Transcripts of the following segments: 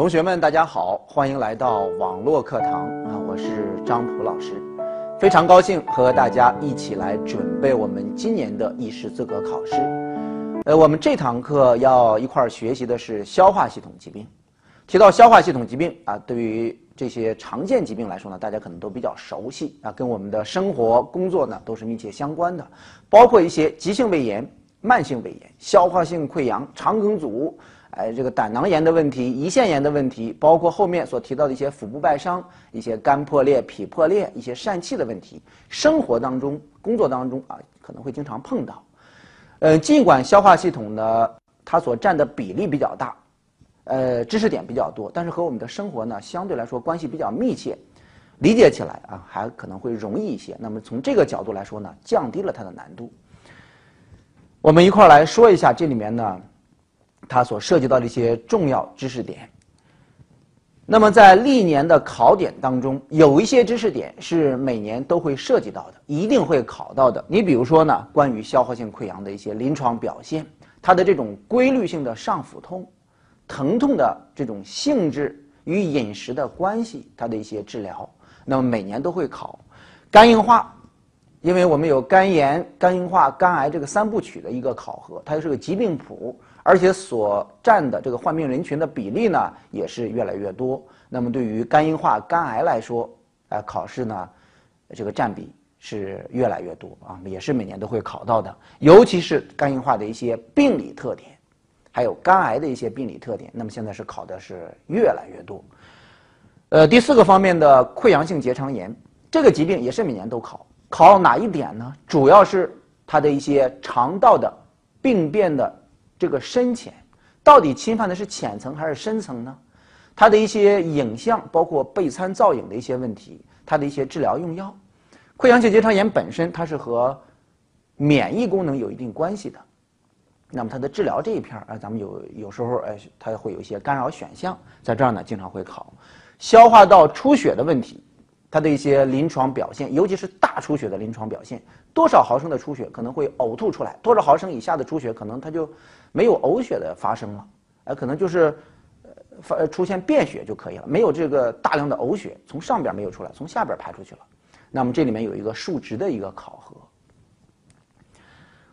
同学们，大家好，欢迎来到网络课堂啊！我是张普老师，非常高兴和大家一起来准备我们今年的医师资格考试。呃，我们这堂课要一块儿学习的是消化系统疾病。提到消化系统疾病啊，对于这些常见疾病来说呢，大家可能都比较熟悉啊，跟我们的生活、工作呢都是密切相关的，包括一些急性胃炎、慢性胃炎、消化性溃疡、肠梗阻。哎，这个胆囊炎的问题、胰腺炎的问题，包括后面所提到的一些腹部外伤、一些肝破裂、脾破裂、一些疝气的问题，生活当中、工作当中啊，可能会经常碰到。呃，尽管消化系统呢，它所占的比例比较大，呃，知识点比较多，但是和我们的生活呢，相对来说关系比较密切，理解起来啊，还可能会容易一些。那么从这个角度来说呢，降低了它的难度。我们一块儿来说一下这里面呢。它所涉及到的一些重要知识点。那么在历年的考点当中，有一些知识点是每年都会涉及到的，一定会考到的。你比如说呢，关于消化性溃疡的一些临床表现，它的这种规律性的上腹痛、疼痛的这种性质与饮食的关系，它的一些治疗，那么每年都会考。肝硬化，因为我们有肝炎、肝硬化、肝癌这个三部曲的一个考核，它又是个疾病谱。而且所占的这个患病人群的比例呢，也是越来越多。那么对于肝硬化、肝癌来说，呃，考试呢，这个占比是越来越多啊，也是每年都会考到的。尤其是肝硬化的一些病理特点，还有肝癌的一些病理特点，那么现在是考的是越来越多。呃，第四个方面的溃疡性结肠炎，这个疾病也是每年都考，考哪一点呢？主要是它的一些肠道的病变的。这个深浅到底侵犯的是浅层还是深层呢？它的一些影像，包括钡餐造影的一些问题，它的一些治疗用药。溃疡性结肠炎本身它是和免疫功能有一定关系的，那么它的治疗这一片儿啊，咱们有有时候哎，它会有一些干扰选项，在这儿呢经常会考消化道出血的问题。它的一些临床表现，尤其是大出血的临床表现，多少毫升的出血可能会呕吐出来，多少毫升以下的出血可能它就没有呕血的发生了，呃，可能就是呃发出现便血就可以了，没有这个大量的呕血从上边没有出来，从下边排出去了。那么这里面有一个数值的一个考核。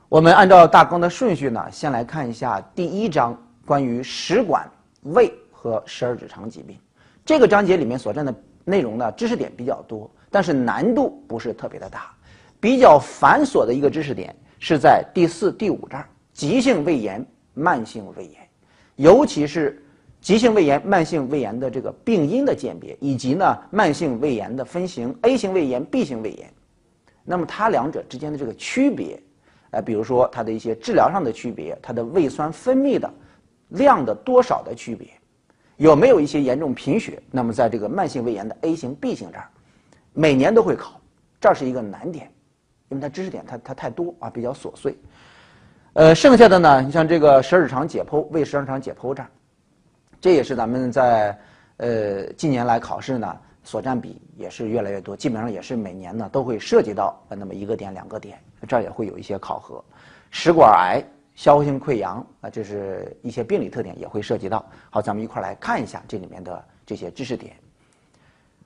我们按照大纲的顺序呢，先来看一下第一章关于食管、胃和十二指肠疾病这个章节里面所占的。内容呢，知识点比较多，但是难度不是特别的大。比较繁琐的一个知识点是在第四、第五章：急性胃炎、慢性胃炎，尤其是急性胃炎、慢性胃炎的这个病因的鉴别，以及呢慢性胃炎的分型：A 型胃炎、B 型胃炎。那么它两者之间的这个区别，呃，比如说它的一些治疗上的区别，它的胃酸分泌的量的多少的区别。有没有一些严重贫血？那么在这个慢性胃炎的 A 型、B 型这儿，每年都会考，这是一个难点，因为它知识点它它太多啊，比较琐碎。呃，剩下的呢，你像这个十二指肠解剖、胃十二指肠解剖这儿，这也是咱们在呃近年来考试呢所占比也是越来越多，基本上也是每年呢都会涉及到那么一个点、两个点，这儿也会有一些考核，食管癌。消化性溃疡啊，这是一些病理特点也会涉及到。好，咱们一块儿来看一下这里面的这些知识点。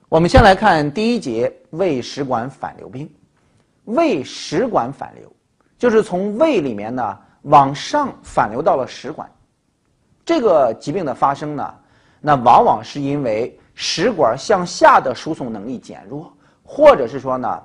我们先来看第一节胃食管反流病。胃食管反流就是从胃里面呢往上反流到了食管。这个疾病的发生呢，那往往是因为食管向下的输送能力减弱，或者是说呢，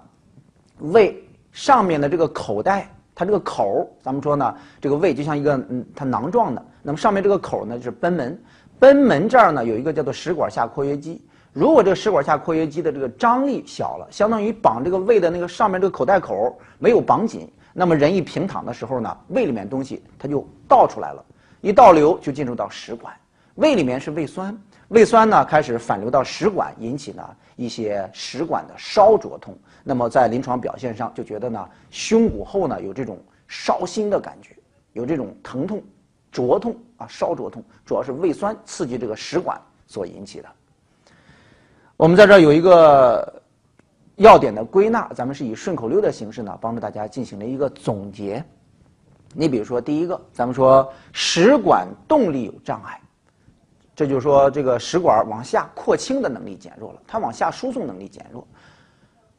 胃上面的这个口袋。它这个口儿，咱们说呢，这个胃就像一个嗯，它囊状的。那么上面这个口儿呢，就是贲门。贲门这儿呢，有一个叫做食管下括约肌。如果这个食管下括约肌的这个张力小了，相当于绑这个胃的那个上面这个口袋口没有绑紧，那么人一平躺的时候呢，胃里面东西它就倒出来了，一倒流就进入到食管。胃里面是胃酸，胃酸呢开始反流到食管，引起呢一些食管的烧灼痛。那么在临床表现上就觉得呢，胸骨后呢有这种烧心的感觉，有这种疼痛、灼痛啊，烧灼痛，主要是胃酸刺激这个食管所引起的。我们在这儿有一个要点的归纳，咱们是以顺口溜的形式呢，帮助大家进行了一个总结。你比如说第一个，咱们说食管动力有障碍，这就是说这个食管往下扩清的能力减弱了，它往下输送能力减弱，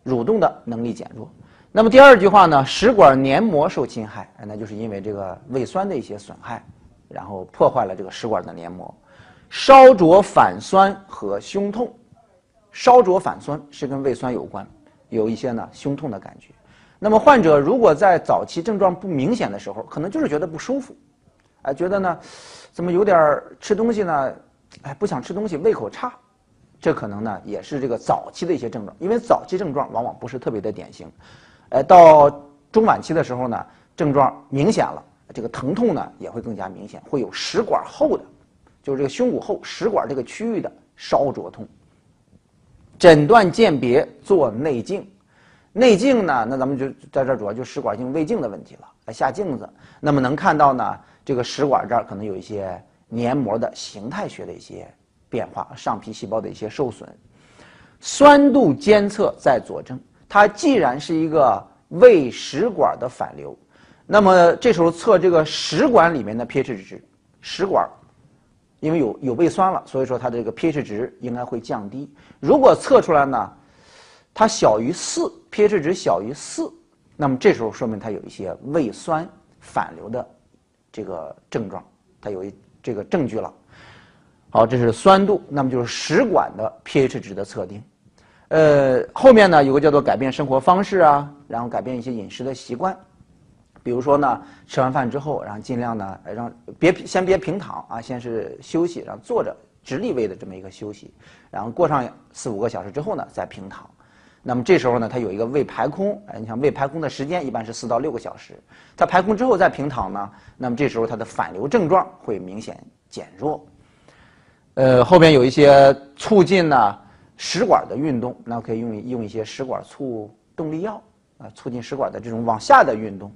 蠕动的能力减弱。那么第二句话呢，食管黏膜受侵害，那就是因为这个胃酸的一些损害，然后破坏了这个食管的黏膜，烧灼反酸和胸痛。烧灼反酸是跟胃酸有关，有一些呢胸痛的感觉。那么患者如果在早期症状不明显的时候，可能就是觉得不舒服，哎，觉得呢，怎么有点吃东西呢，哎，不想吃东西，胃口差，这可能呢也是这个早期的一些症状。因为早期症状往往不是特别的典型，哎，到中晚期的时候呢，症状明显了，这个疼痛呢也会更加明显，会有食管后的，就是这个胸骨后食管这个区域的烧灼痛。诊断鉴别做内镜。内镜呢，那咱们就在这主要就食管镜胃镜的问题了。来下镜子，那么能看到呢，这个食管这儿可能有一些黏膜的形态学的一些变化，上皮细胞的一些受损。酸度监测在佐证，它既然是一个胃食管的反流，那么这时候测这个食管里面的 pH 值，食管因为有有胃酸了，所以说它的这个 pH 值应该会降低。如果测出来呢？它小于四，pH 值小于四，那么这时候说明它有一些胃酸反流的这个症状，它有一这个证据了。好，这是酸度，那么就是食管的 pH 值的测定。呃，后面呢有个叫做改变生活方式啊，然后改变一些饮食的习惯，比如说呢吃完饭之后，然后尽量呢让别先别平躺啊，先是休息，然后坐着直立位的这么一个休息，然后过上四五个小时之后呢再平躺。那么这时候呢，它有一个胃排空，哎，你像胃排空的时间一般是四到六个小时，它排空之后再平躺呢，那么这时候它的反流症状会明显减弱。呃，后边有一些促进呢食管的运动，那可以用用一些食管促动力药啊，促进食管的这种往下的运动。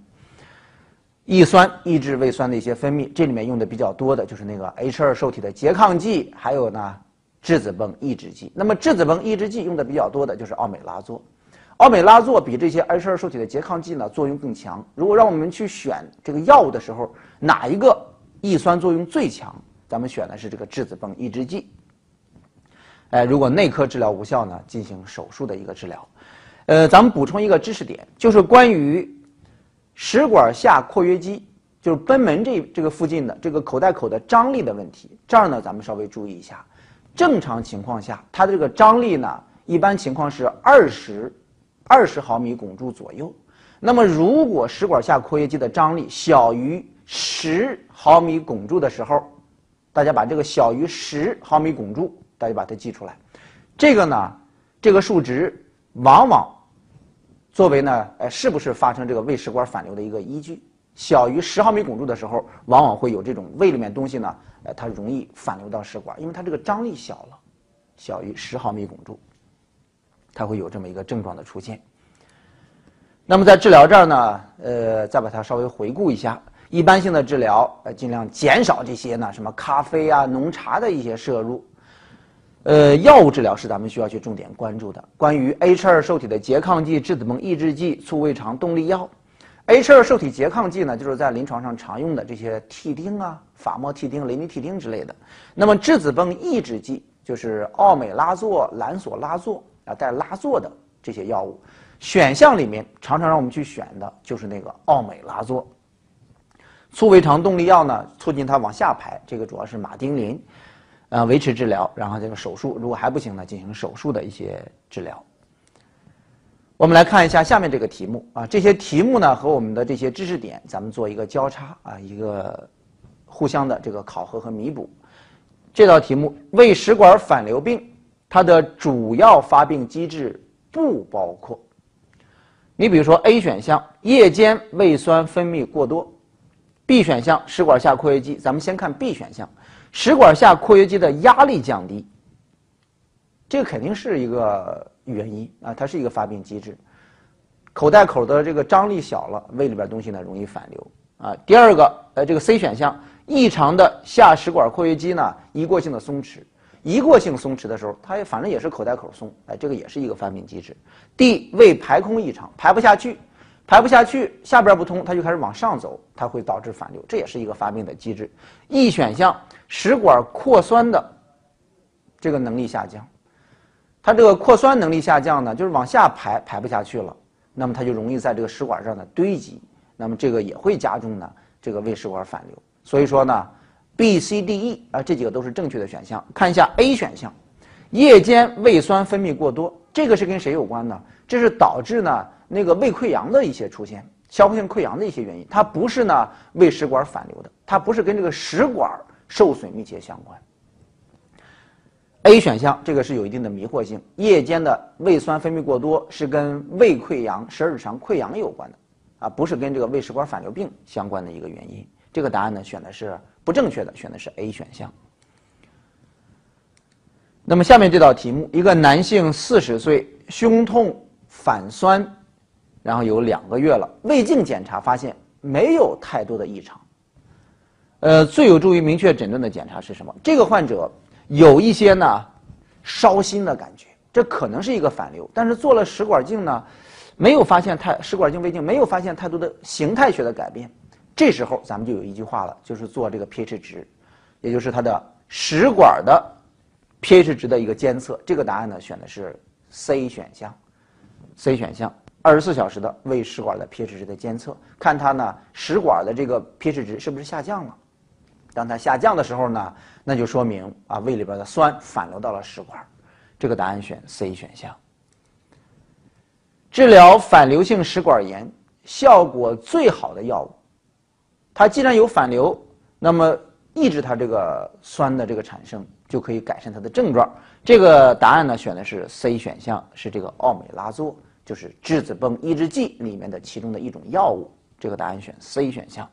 抑酸抑制胃酸的一些分泌，这里面用的比较多的就是那个 H2 受体的拮抗剂，还有呢。质子泵抑制剂，那么质子泵抑制剂用的比较多的就是奥美拉唑。奥美拉唑比这些 H2 受体的拮抗剂呢作用更强。如果让我们去选这个药物的时候，哪一个抑酸作用最强？咱们选的是这个质子泵抑制剂。哎，如果内科治疗无效呢，进行手术的一个治疗。呃，咱们补充一个知识点，就是关于食管下括约肌，就是贲门这这个附近的这个口袋口的张力的问题。这儿呢，咱们稍微注意一下。正常情况下，它的这个张力呢，一般情况是二十二十毫米汞柱左右。那么，如果食管下括约肌的张力小于十毫米汞柱的时候，大家把这个小于十毫米汞柱，大家把它记出来。这个呢，这个数值往往作为呢，呃，是不是发生这个胃食管反流的一个依据。小于十毫米汞柱的时候，往往会有这种胃里面东西呢，呃，它容易反流到食管，因为它这个张力小了，小于十毫米汞柱，它会有这么一个症状的出现。那么在治疗这儿呢，呃，再把它稍微回顾一下，一般性的治疗，呃，尽量减少这些呢，什么咖啡啊、浓茶的一些摄入。呃，药物治疗是咱们需要去重点关注的，关于 H2 受体的拮抗剂、质子泵抑制剂、促胃肠动力药。H2 受体拮抗剂呢，就是在临床上常用的这些替丁啊、法莫替丁、雷尼替丁之类的。那么质子泵抑制剂就是奥美拉唑、兰索拉唑啊，带拉唑的这些药物。选项里面常常让我们去选的就是那个奥美拉唑。促胃肠动力药呢，促进它往下排，这个主要是马丁啉，呃，维持治疗，然后这个手术，如果还不行呢，进行手术的一些治疗。我们来看一下下面这个题目啊，这些题目呢和我们的这些知识点，咱们做一个交叉啊，一个互相的这个考核和弥补。这道题目，胃食管反流病，它的主要发病机制不包括。你比如说 A 选项，夜间胃酸分泌过多；B 选项，食管下括约肌。咱们先看 B 选项，食管下括约肌的压力降低，这个肯定是一个。原因啊，它是一个发病机制，口袋口的这个张力小了，胃里边东西呢容易反流啊。第二个，呃，这个 C 选项，异常的下食管括约肌呢一过性的松弛，一过性松弛的时候，它也反正也是口袋口松，哎，这个也是一个发病机制。D 胃排空异常，排不下去，排不下去，下边不通，它就开始往上走，它会导致反流，这也是一个发病的机制。E 选项，食管扩酸的这个能力下降，它这个扩酸能力下降呢，就是往下排排不下去了，那么它就容易在这个食管上呢堆积，那么这个也会加重呢这个胃食管反流。所以说呢，B、C、D、E 啊这几个都是正确的选项。看一下 A 选项，夜间胃酸分泌过多，这个是跟谁有关呢？这是导致呢。那个胃溃疡的一些出现，消化性溃疡的一些原因，它不是呢胃食管反流的，它不是跟这个食管受损密切相关。A 选项这个是有一定的迷惑性，夜间的胃酸分泌过多是跟胃溃疡、十二指肠溃疡有关的，啊，不是跟这个胃食管反流病相关的一个原因。这个答案呢选的是不正确的，选的是 A 选项。那么下面这道题目，一个男性四十岁，胸痛、反酸。然后有两个月了，胃镜检查发现没有太多的异常。呃，最有助于明确诊断的检查是什么？这个患者有一些呢烧心的感觉，这可能是一个反流。但是做了食管镜呢，没有发现太食管镜胃镜没有发现太多的形态学的改变。这时候咱们就有一句话了，就是做这个 pH 值，也就是它的食管的 pH 值的一个监测。这个答案呢选的是 C 选项，C 选项。二十四小时的胃食管的 pH 值的监测，看它呢食管的这个 pH 值是不是下降了？当它下降的时候呢，那就说明啊胃里边的酸反流到了食管。这个答案选 C 选项。治疗反流性食管炎效果最好的药物，它既然有反流，那么抑制它这个酸的这个产生，就可以改善它的症状。这个答案呢选的是 C 选项，是这个奥美拉唑。就是质子泵抑制剂里面的其中的一种药物，这个答案选 C 选项。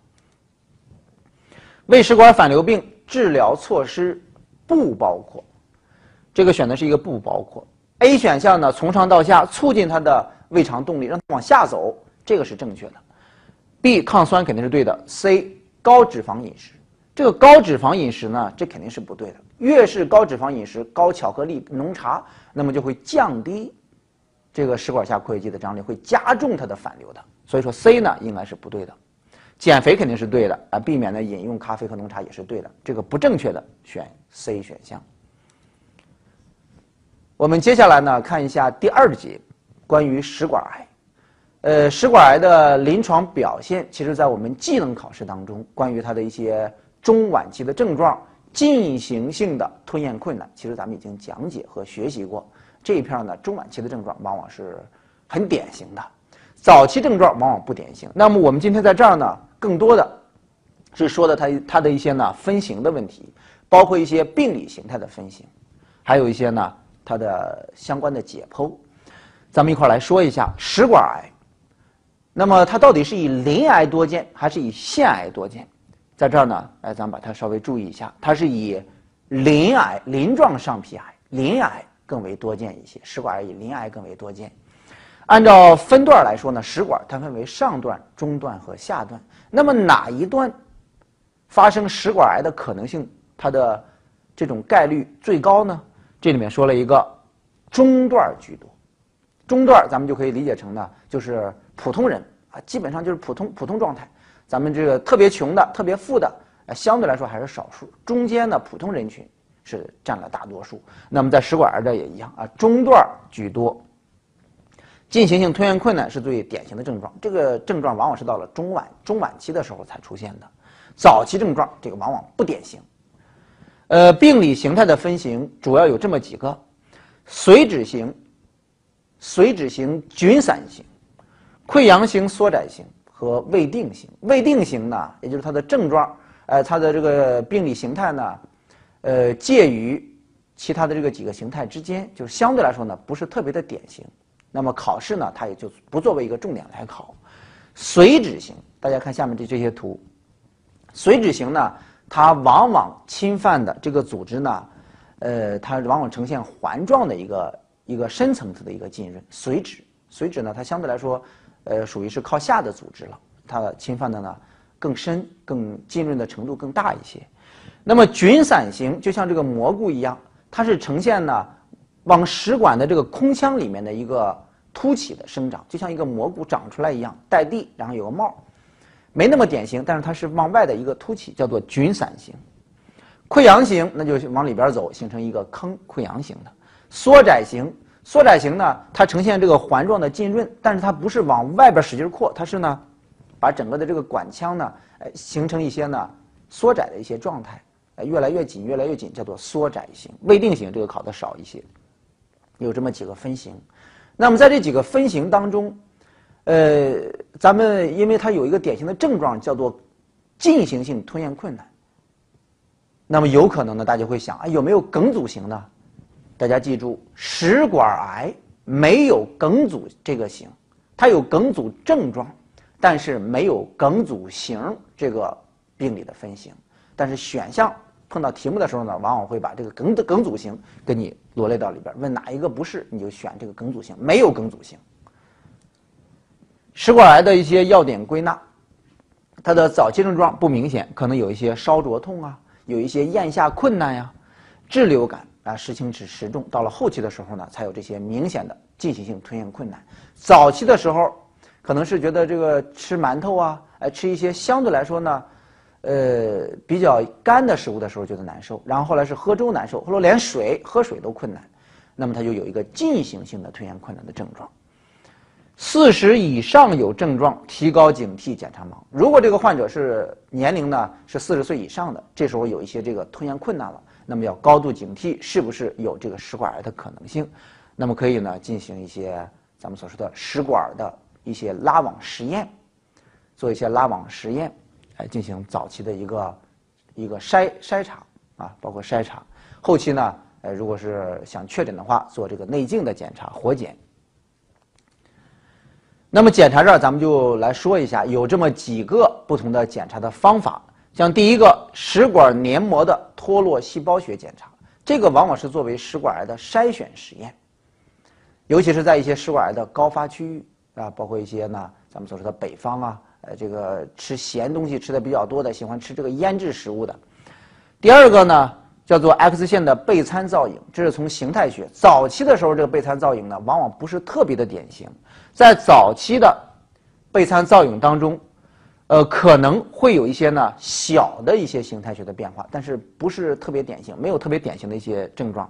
胃食管反流病治疗措施不包括，这个选的是一个不包括。A 选项呢，从上到下促进它的胃肠动力，让它往下走，这个是正确的。B 抗酸肯定是对的。C 高脂肪饮食，这个高脂肪饮食呢，这肯定是不对的。越是高脂肪饮食、高巧克力、浓茶，那么就会降低。这个食管下括约肌的张力会加重它的反流的，所以说 C 呢应该是不对的。减肥肯定是对的啊，避免呢饮用咖啡和浓茶也是对的。这个不正确的选 C 选项。我们接下来呢看一下第二节，关于食管癌。呃，食管癌的临床表现，其实在我们技能考试当中，关于它的一些中晚期的症状，进行性的吞咽困难，其实咱们已经讲解和学习过。这一片呢，中晚期的症状往往是很典型的，早期症状往往不典型。那么我们今天在这儿呢，更多的是说的它它的一些呢分型的问题，包括一些病理形态的分型，还有一些呢它的相关的解剖。咱们一块儿来说一下食管癌。那么它到底是以鳞癌多见还是以腺癌多见？在这儿呢，哎，咱们把它稍微注意一下，它是以鳞癌、鳞状上皮癌、鳞癌。更为多见一些，食管癌以鳞癌更为多见。按照分段来说呢，食管它分为上段、中段和下段。那么哪一段发生食管癌的可能性，它的这种概率最高呢？这里面说了一个中段居多。中段咱们就可以理解成呢，就是普通人啊，基本上就是普通普通状态。咱们这个特别穷的、特别富的，相对来说还是少数。中间的普通人群。是占了大多数。那么在食管癌这也一样啊，中段居多。进行性吞咽困难是最典型的症状，这个症状往往是到了中晚中晚期的时候才出现的，早期症状这个往往不典型。呃，病理形态的分型主要有这么几个：髓质型、髓质型菌散型、溃疡型缩窄型和未定型。未定型呢，也就是它的症状，呃，它的这个病理形态呢。呃，介于其他的这个几个形态之间，就是相对来说呢，不是特别的典型。那么考试呢，它也就不作为一个重点来考。髓质型，大家看下面的这些图，髓质型呢，它往往侵犯的这个组织呢，呃，它往往呈现环状的一个一个深层次的一个浸润。髓质，髓质呢，它相对来说，呃，属于是靠下的组织了，它侵犯的呢更深、更浸润的程度更大一些。那么菌散型就像这个蘑菇一样，它是呈现呢往食管的这个空腔里面的一个凸起的生长，就像一个蘑菇长出来一样，带地，然后有个帽，没那么典型，但是它是往外的一个凸起，叫做菌伞型。溃疡型那就往里边走，形成一个坑，溃疡型的。缩窄型，缩窄型呢，它呈现这个环状的浸润，但是它不是往外边使劲扩，它是呢，把整个的这个管腔呢，呃，形成一些呢缩窄的一些状态，呃，越来越紧，越来越紧，叫做缩窄型。未定型这个考的少一些，有这么几个分型。那么在这几个分型当中，呃，咱们因为它有一个典型的症状叫做进行性吞咽困难，那么有可能呢，大家会想啊，有没有梗阻型呢？大家记住，食管癌没有梗阻这个型，它有梗阻症状，但是没有梗阻型这个病理的分型。但是选项碰到题目的时候呢，往往会把这个梗梗阻型给你罗列到里边，问哪一个不是，你就选这个梗阻型。没有梗阻型，食管癌的一些要点归纳，它的早期症状不明显，可能有一些烧灼痛啊，有一些咽下困难呀，滞留感。啊，时轻齿时重，到了后期的时候呢，才有这些明显的进行性吞咽困难。早期的时候，可能是觉得这个吃馒头啊，哎，吃一些相对来说呢，呃，比较干的食物的时候觉得难受。然后后来是喝粥难受，后来连水喝水都困难，那么他就有一个进行性的吞咽困难的症状。四十以上有症状，提高警惕，检查盲。如果这个患者是年龄呢是四十岁以上的，这时候有一些这个吞咽困难了。那么要高度警惕，是不是有这个食管癌的可能性？那么可以呢进行一些咱们所说的食管的一些拉网实验，做一些拉网实验，来进行早期的一个一个筛筛查啊，包括筛查。后期呢，呃，如果是想确诊的话，做这个内镜的检查，活检。那么检查这儿，咱们就来说一下，有这么几个不同的检查的方法。像第一个食管黏膜的脱落细胞学检查，这个往往是作为食管癌的筛选实验，尤其是在一些食管癌的高发区域啊，包括一些呢，咱们所说的北方啊，这个吃咸东西吃的比较多的，喜欢吃这个腌制食物的。第二个呢，叫做 X 线的钡餐造影，这是从形态学早期的时候，这个钡餐造影呢，往往不是特别的典型，在早期的钡餐造影当中。呃，可能会有一些呢小的一些形态学的变化，但是不是特别典型，没有特别典型的一些症状。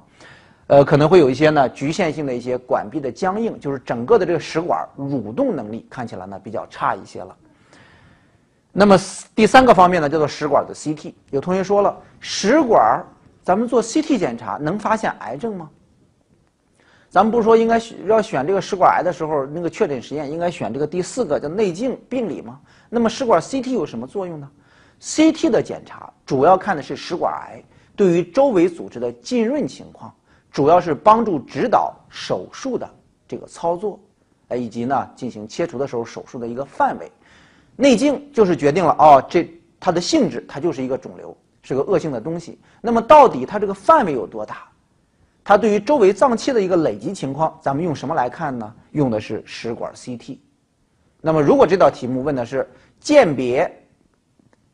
呃，可能会有一些呢局限性的一些管壁的僵硬，就是整个的这个食管蠕动能力看起来呢比较差一些了。那么第三个方面呢叫做食管的 CT，有同学说了，食管咱们做 CT 检查能发现癌症吗？咱们不是说应该要选这个食管癌的时候，那个确诊实验应该选这个第四个叫内镜病理吗？那么食管 CT 有什么作用呢？CT 的检查主要看的是食管癌对于周围组织的浸润情况，主要是帮助指导手术的这个操作，呃，以及呢进行切除的时候手术的一个范围。内镜就是决定了哦，这它的性质，它就是一个肿瘤，是个恶性的东西。那么到底它这个范围有多大？它对于周围脏器的一个累积情况，咱们用什么来看呢？用的是食管 CT。那么，如果这道题目问的是鉴别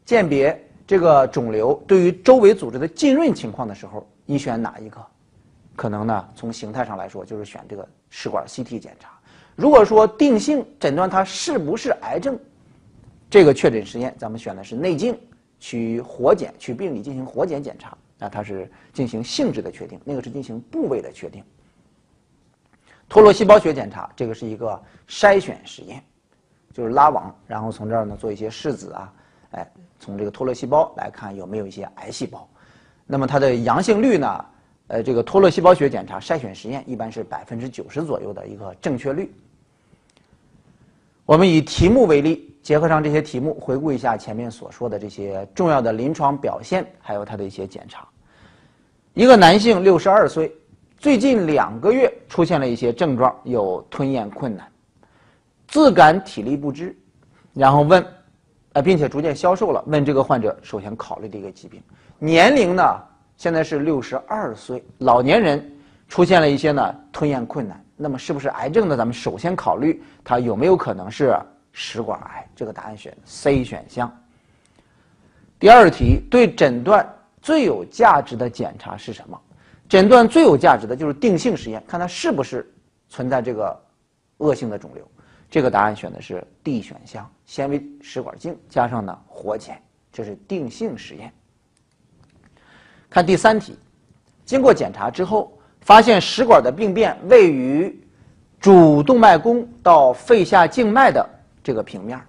鉴别这个肿瘤对于周围组织的浸润情况的时候，你选哪一个？可能呢，从形态上来说，就是选这个食管 CT 检查。如果说定性诊断它是不是癌症，这个确诊实验咱们选的是内镜，取活检，取病理进行活检检查。那它是进行性质的确定，那个是进行部位的确定。脱落细胞学检查，这个是一个筛选实验，就是拉网，然后从这儿呢做一些拭子啊，哎，从这个脱落细胞来看有没有一些癌细胞。那么它的阳性率呢？呃，这个脱落细胞学检查筛选实验一般是百分之九十左右的一个正确率。我们以题目为例。结合上这些题目，回顾一下前面所说的这些重要的临床表现，还有他的一些检查。一个男性，六十二岁，最近两个月出现了一些症状，有吞咽困难，自感体力不支，然后问，呃，并且逐渐消瘦了。问这个患者首先考虑的一个疾病，年龄呢，现在是六十二岁，老年人出现了一些呢吞咽困难，那么是不是癌症呢？咱们首先考虑他有没有可能是。食管癌，这个答案选 C 选项。第二题，对诊断最有价值的检查是什么？诊断最有价值的就是定性实验，看它是不是存在这个恶性的肿瘤。这个答案选的是 D 选项，纤维食管镜加上呢活检，这是定性实验。看第三题，经过检查之后，发现食管的病变位于主动脉弓到肺下静脉的这个平面，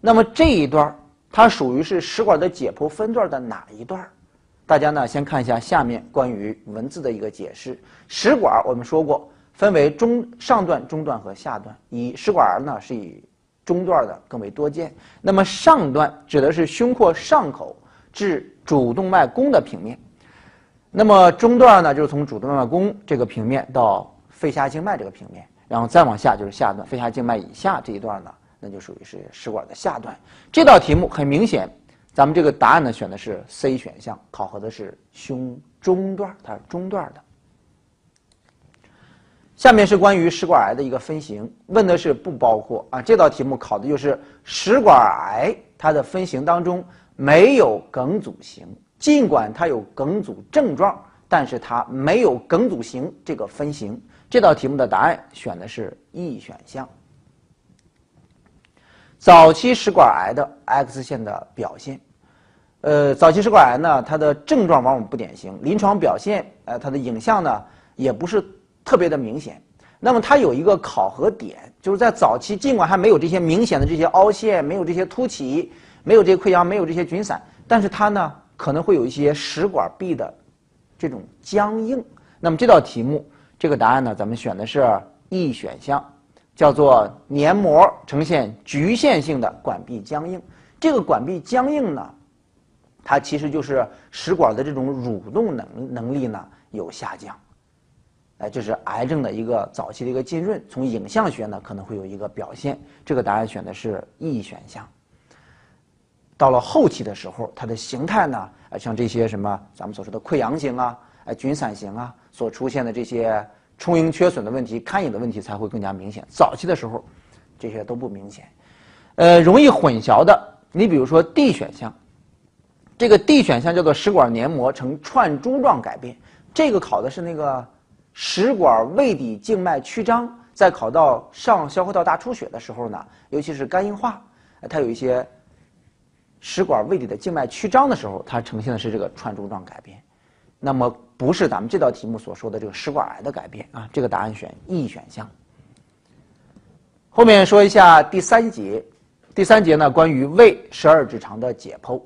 那么这一段它属于是食管的解剖分段的哪一段？大家呢先看一下下面关于文字的一个解释。食管我们说过。分为中上段、中段和下段。以食管癌呢，是以中段的更为多见。那么上段指的是胸廓上口至主动脉弓的平面。那么中段呢，就是从主动脉弓这个平面到肺下静脉这个平面，然后再往下就是下段，肺下静脉以下这一段呢，那就属于是食管的下段。这道题目很明显，咱们这个答案呢选的是 C 选项，考核的是胸中段，它是中段的。下面是关于食管癌的一个分型，问的是不包括啊。这道题目考的就是食管癌，它的分型当中没有梗阻型，尽管它有梗阻症状，但是它没有梗阻型这个分型。这道题目的答案选的是 E 选项。早期食管癌的 X 线的表现，呃，早期食管癌呢，它的症状往往不典型，临床表现，呃，它的影像呢也不是。特别的明显，那么它有一个考核点，就是在早期，尽管还没有这些明显的这些凹陷，没有这些凸起，没有这些溃疡，没有这些菌散，但是它呢可能会有一些食管壁的这种僵硬。那么这道题目，这个答案呢，咱们选的是 E 选项，叫做黏膜呈现局限性的管壁僵硬。这个管壁僵硬呢，它其实就是食管的这种蠕动能能力呢有下降。哎，这是癌症的一个早期的一个浸润，从影像学呢可能会有一个表现。这个答案选的是 E 选项。到了后期的时候，它的形态呢，像这些什么咱们所说的溃疡型啊，哎，菌散型啊，所出现的这些充盈缺损的问题、看影的问题才会更加明显。早期的时候，这些都不明显。呃，容易混淆的，你比如说 D 选项，这个 D 选项叫做食管黏膜呈串珠状改变，这个考的是那个。食管胃底静脉曲张，在考到上消化道大出血的时候呢，尤其是肝硬化，它有一些食管胃底的静脉曲张的时候，它呈现的是这个串珠状改变。那么不是咱们这道题目所说的这个食管癌的改变啊，这个答案选 E 选项。后面说一下第三节，第三节呢关于胃十二指肠的解剖，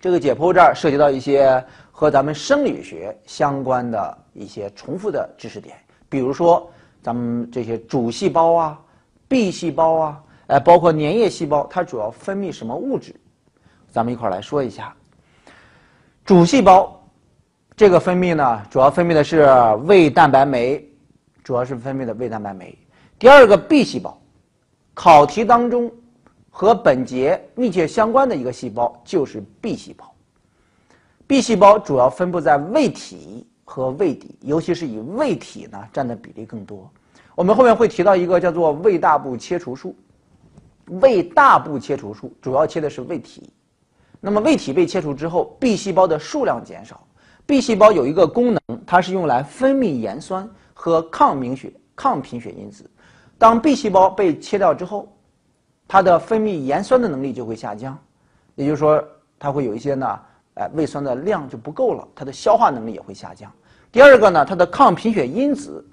这个解剖这儿涉及到一些。和咱们生理学相关的一些重复的知识点，比如说咱们这些主细胞啊、B 细胞啊，呃，包括粘液细胞，它主要分泌什么物质？咱们一块儿来说一下。主细胞这个分泌呢，主要分泌的是胃蛋白酶，主要是分泌的胃蛋白酶。第二个 B 细胞，考题当中和本节密切相关的一个细胞就是 B 细胞。B 细胞主要分布在胃体和胃底，尤其是以胃体呢占的比例更多。我们后面会提到一个叫做胃大部切除术。胃大部切除术主要切的是胃体。那么胃体被切除之后，B 细胞的数量减少。B 细胞有一个功能，它是用来分泌盐酸和抗凝血、抗贫血因子。当 B 细胞被切掉之后，它的分泌盐酸的能力就会下降，也就是说，它会有一些呢。哎，胃酸的量就不够了，它的消化能力也会下降。第二个呢，它的抗贫血因子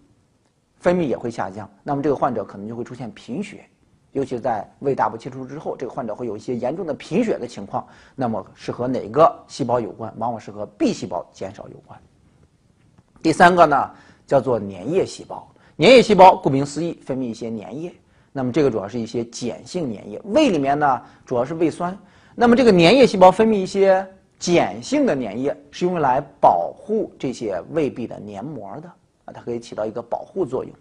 分泌也会下降，那么这个患者可能就会出现贫血，尤其在胃大部切除之后，这个患者会有一些严重的贫血的情况。那么是和哪个细胞有关？往往是和 B 细胞减少有关。第三个呢，叫做粘液细胞。粘液细胞顾名思义，分泌一些粘液。那么这个主要是一些碱性粘液。胃里面呢，主要是胃酸。那么这个粘液细胞分泌一些。碱性的粘液是用来保护这些胃壁的黏膜的啊，它可以起到一个保护作用。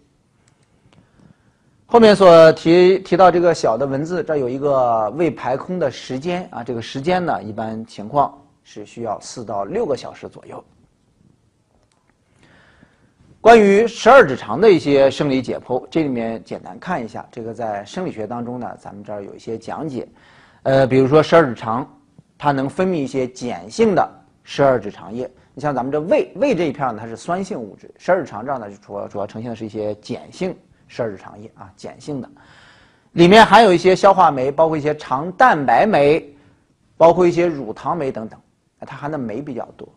后面所提提到这个小的文字，这有一个胃排空的时间啊，这个时间呢，一般情况是需要四到六个小时左右。关于十二指肠的一些生理解剖，这里面简单看一下，这个在生理学当中呢，咱们这儿有一些讲解，呃，比如说十二指肠。它能分泌一些碱性的十二指肠液。你像咱们这胃胃这一片呢，它是酸性物质；十二指肠这儿呢，主要主要呈现的是一些碱性十二指肠液啊，碱性的，里面含有一些消化酶，包括一些肠蛋白酶，包括一些乳糖酶等等，它含的酶比较多。